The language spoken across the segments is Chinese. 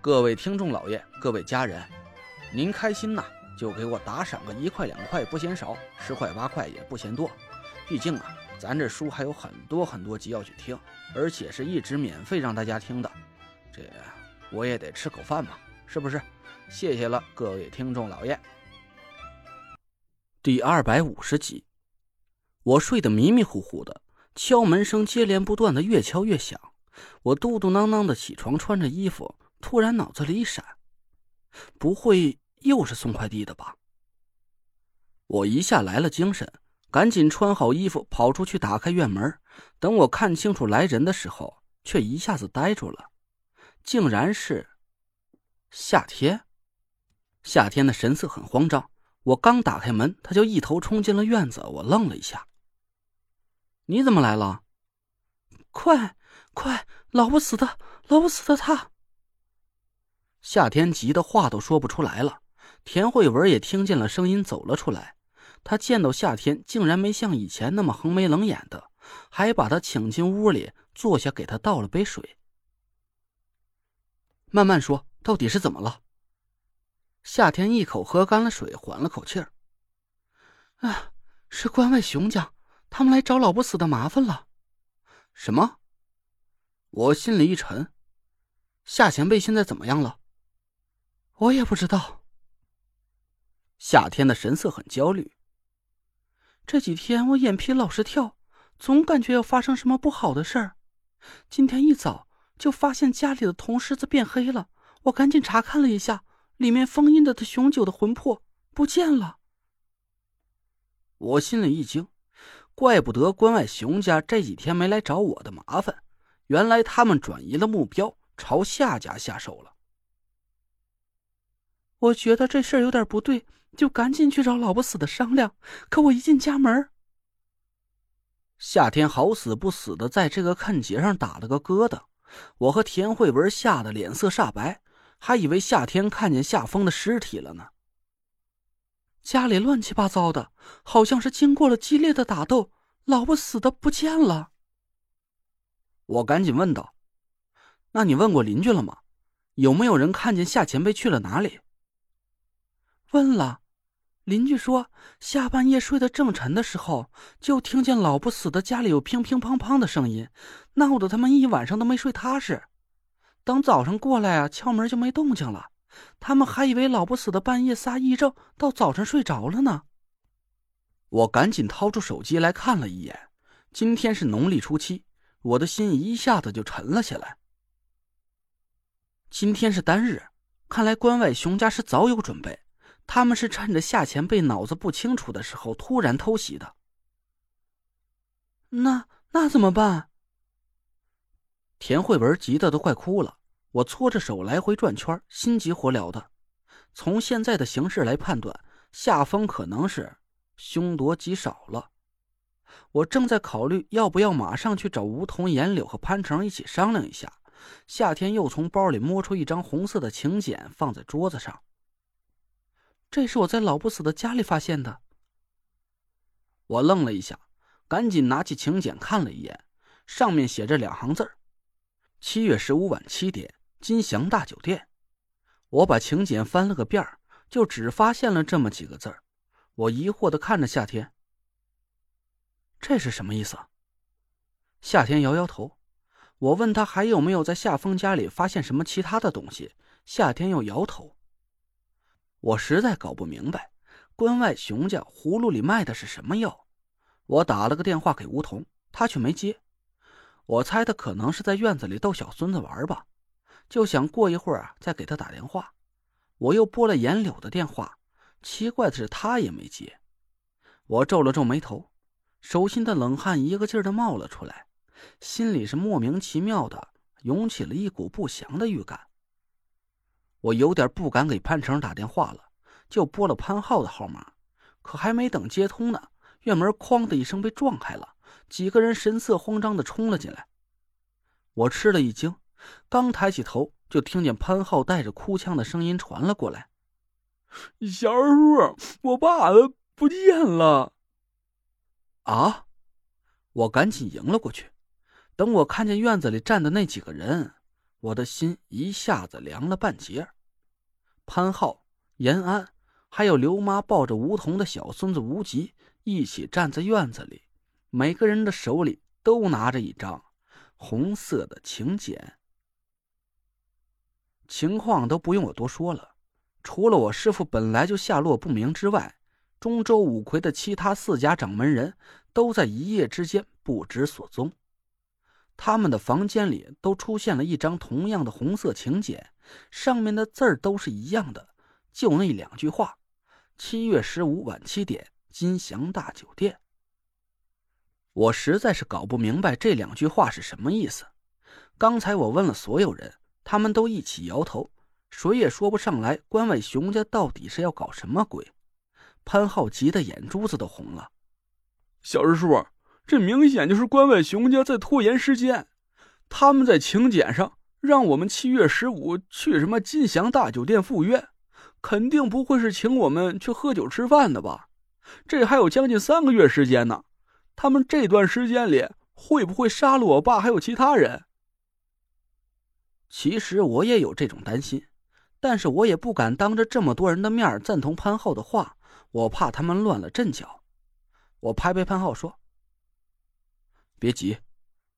各位听众老爷，各位家人，您开心呐，就给我打赏个一块两块不嫌少，十块八块也不嫌多。毕竟啊，咱这书还有很多很多集要去听，而且是一直免费让大家听的，这我也得吃口饭嘛，是不是？谢谢了，各位听众老爷。第二百五十集，我睡得迷迷糊糊的，敲门声接连不断的越敲越响，我嘟嘟囔囔的起床，穿着衣服。突然脑子里一闪，不会又是送快递的吧？我一下来了精神，赶紧穿好衣服跑出去打开院门。等我看清楚来人的时候，却一下子呆住了，竟然是夏天。夏天的神色很慌张，我刚打开门，他就一头冲进了院子。我愣了一下：“你怎么来了？快快，老不死的，老不死的他！”夏天急得话都说不出来了，田慧文也听见了声音，走了出来。他见到夏天，竟然没像以前那么横眉冷眼的，还把他请进屋里坐下，给他倒了杯水。慢慢说，到底是怎么了？夏天一口喝干了水，缓了口气儿。啊，是关外熊家，他们来找老不死的麻烦了。什么？我心里一沉。夏前辈现在怎么样了？我也不知道。夏天的神色很焦虑。这几天我眼皮老是跳，总感觉要发生什么不好的事儿。今天一早就发现家里的铜狮子变黑了，我赶紧查看了一下，里面封印的雄九的魂魄不见了。我心里一惊，怪不得关外熊家这几天没来找我的麻烦，原来他们转移了目标，朝夏家下手了。我觉得这事儿有点不对，就赶紧去找老不死的商量。可我一进家门，夏天好死不死的在这个看节上打了个疙瘩，我和田慧文吓得脸色煞白，还以为夏天看见夏风的尸体了呢。家里乱七八糟的，好像是经过了激烈的打斗，老不死的不见了。我赶紧问道：“那你问过邻居了吗？有没有人看见夏前辈去了哪里？”问了，邻居说下半夜睡得正沉的时候，就听见老不死的家里有乒乒乓乓的声音，闹得他们一晚上都没睡踏实。等早上过来啊，敲门就没动静了，他们还以为老不死的半夜撒癔症，到早晨睡着了呢。我赶紧掏出手机来看了一眼，今天是农历初七，我的心一下子就沉了下来。今天是单日，看来关外熊家是早有准备。他们是趁着夏前辈脑子不清楚的时候突然偷袭的。那那怎么办？田慧文急得都快哭了。我搓着手来回转圈，心急火燎的。从现在的形势来判断，夏风可能是凶多吉少了。我正在考虑要不要马上去找梧桐、严柳和潘成一起商量一下。夏天又从包里摸出一张红色的请柬，放在桌子上。这是我在老不死的家里发现的。我愣了一下，赶紧拿起请柬看了一眼，上面写着两行字七月十五晚七点，金祥大酒店。”我把请柬翻了个遍就只发现了这么几个字我疑惑的看着夏天：“这是什么意思？”夏天摇摇头。我问他还有没有在夏风家里发现什么其他的东西，夏天又摇头。我实在搞不明白，关外熊家葫芦里卖的是什么药？我打了个电话给吴桐，他却没接。我猜他可能是在院子里逗小孙子玩吧，就想过一会儿再给他打电话。我又拨了严柳的电话，奇怪的是他也没接。我皱了皱眉头，手心的冷汗一个劲儿的冒了出来，心里是莫名其妙的涌起了一股不祥的预感。我有点不敢给潘成打电话了，就拨了潘浩的号码。可还没等接通呢，院门“哐”的一声被撞开了，几个人神色慌张的冲了进来。我吃了一惊，刚抬起头，就听见潘浩带着哭腔的声音传了过来：“小叔，我爸不见了！”啊！我赶紧迎了过去。等我看见院子里站的那几个人，我的心一下子凉了半截。潘浩、延安，还有刘妈抱着吴桐的小孙子吴吉一起站在院子里，每个人的手里都拿着一张红色的请柬。情况都不用我多说了，除了我师傅本来就下落不明之外，中州五魁的其他四家掌门人都在一夜之间不知所踪。他们的房间里都出现了一张同样的红色请柬，上面的字儿都是一样的，就那两句话：“七月十五晚七点，金祥大酒店。”我实在是搞不明白这两句话是什么意思。刚才我问了所有人，他们都一起摇头，谁也说不上来关外熊家到底是要搞什么鬼。潘浩急得眼珠子都红了，小师叔。这明显就是关外熊家在拖延时间。他们在请柬上让我们七月十五去什么金祥大酒店赴约，肯定不会是请我们去喝酒吃饭的吧？这还有将近三个月时间呢。他们这段时间里会不会杀了我爸还有其他人？其实我也有这种担心，但是我也不敢当着这么多人的面赞同潘浩的话，我怕他们乱了阵脚。我拍拍潘浩说。别急，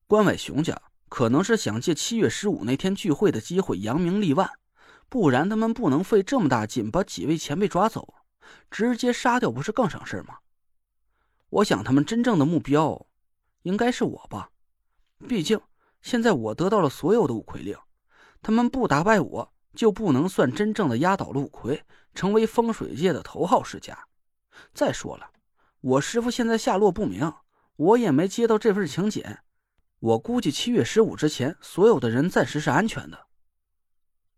关外熊家可能是想借七月十五那天聚会的机会扬名立万，不然他们不能费这么大劲把几位前辈抓走，直接杀掉不是更省事吗？我想他们真正的目标，应该是我吧？毕竟现在我得到了所有的五魁令，他们不打败我就不能算真正的压倒了五魁，成为风水界的头号世家。再说了，我师傅现在下落不明。我也没接到这份请柬，我估计七月十五之前，所有的人暂时是安全的。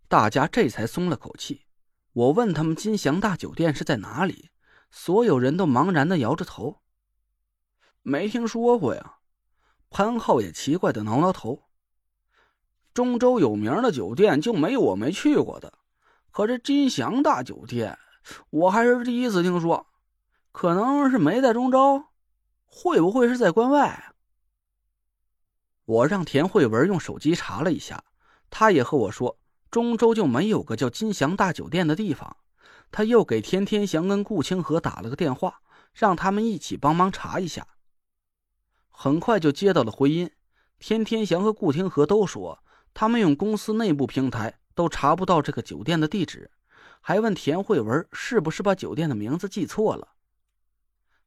大家这才松了口气。我问他们金祥大酒店是在哪里，所有人都茫然的摇着头，没听说过呀。潘浩也奇怪的挠挠头。中州有名的酒店就没有我没去过的，可这金祥大酒店，我还是第一次听说，可能是没在中州。会不会是在关外？我让田慧文用手机查了一下，他也和我说，中州就没有个叫金祥大酒店的地方。他又给田天祥跟顾清河打了个电话，让他们一起帮忙查一下。很快就接到了回音，田天祥和顾清河都说，他们用公司内部平台都查不到这个酒店的地址，还问田慧文是不是把酒店的名字记错了。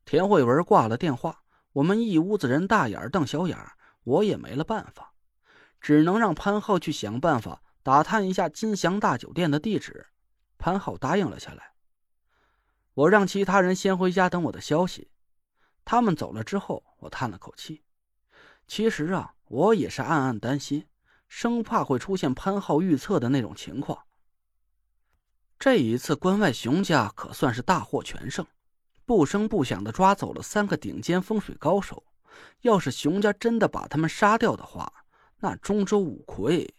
田慧文挂了电话，我们一屋子人大眼瞪小眼我也没了办法，只能让潘浩去想办法打探一下金祥大酒店的地址。潘浩答应了下来。我让其他人先回家等我的消息。他们走了之后，我叹了口气。其实啊，我也是暗暗担心，生怕会出现潘浩预测的那种情况。这一次关外熊家可算是大获全胜。不声不响的抓走了三个顶尖风水高手，要是熊家真的把他们杀掉的话，那中州五魁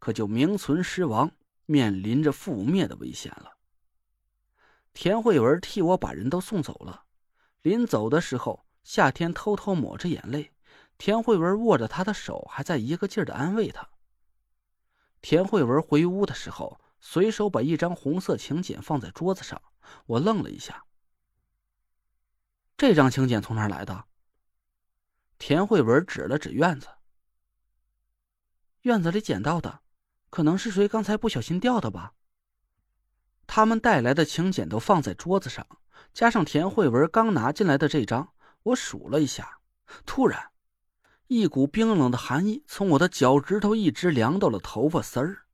可就名存实亡，面临着覆灭的危险了。田慧文替我把人都送走了，临走的时候，夏天偷偷抹着眼泪，田慧文握着他的手，还在一个劲儿的安慰他。田慧文回屋的时候，随手把一张红色请柬放在桌子上，我愣了一下。这张请柬从哪来的？田慧文指了指院子，院子里捡到的，可能是谁刚才不小心掉的吧。他们带来的请柬都放在桌子上，加上田慧文刚拿进来的这张，我数了一下，突然，一股冰冷的寒意从我的脚趾头一直凉到了头发丝儿。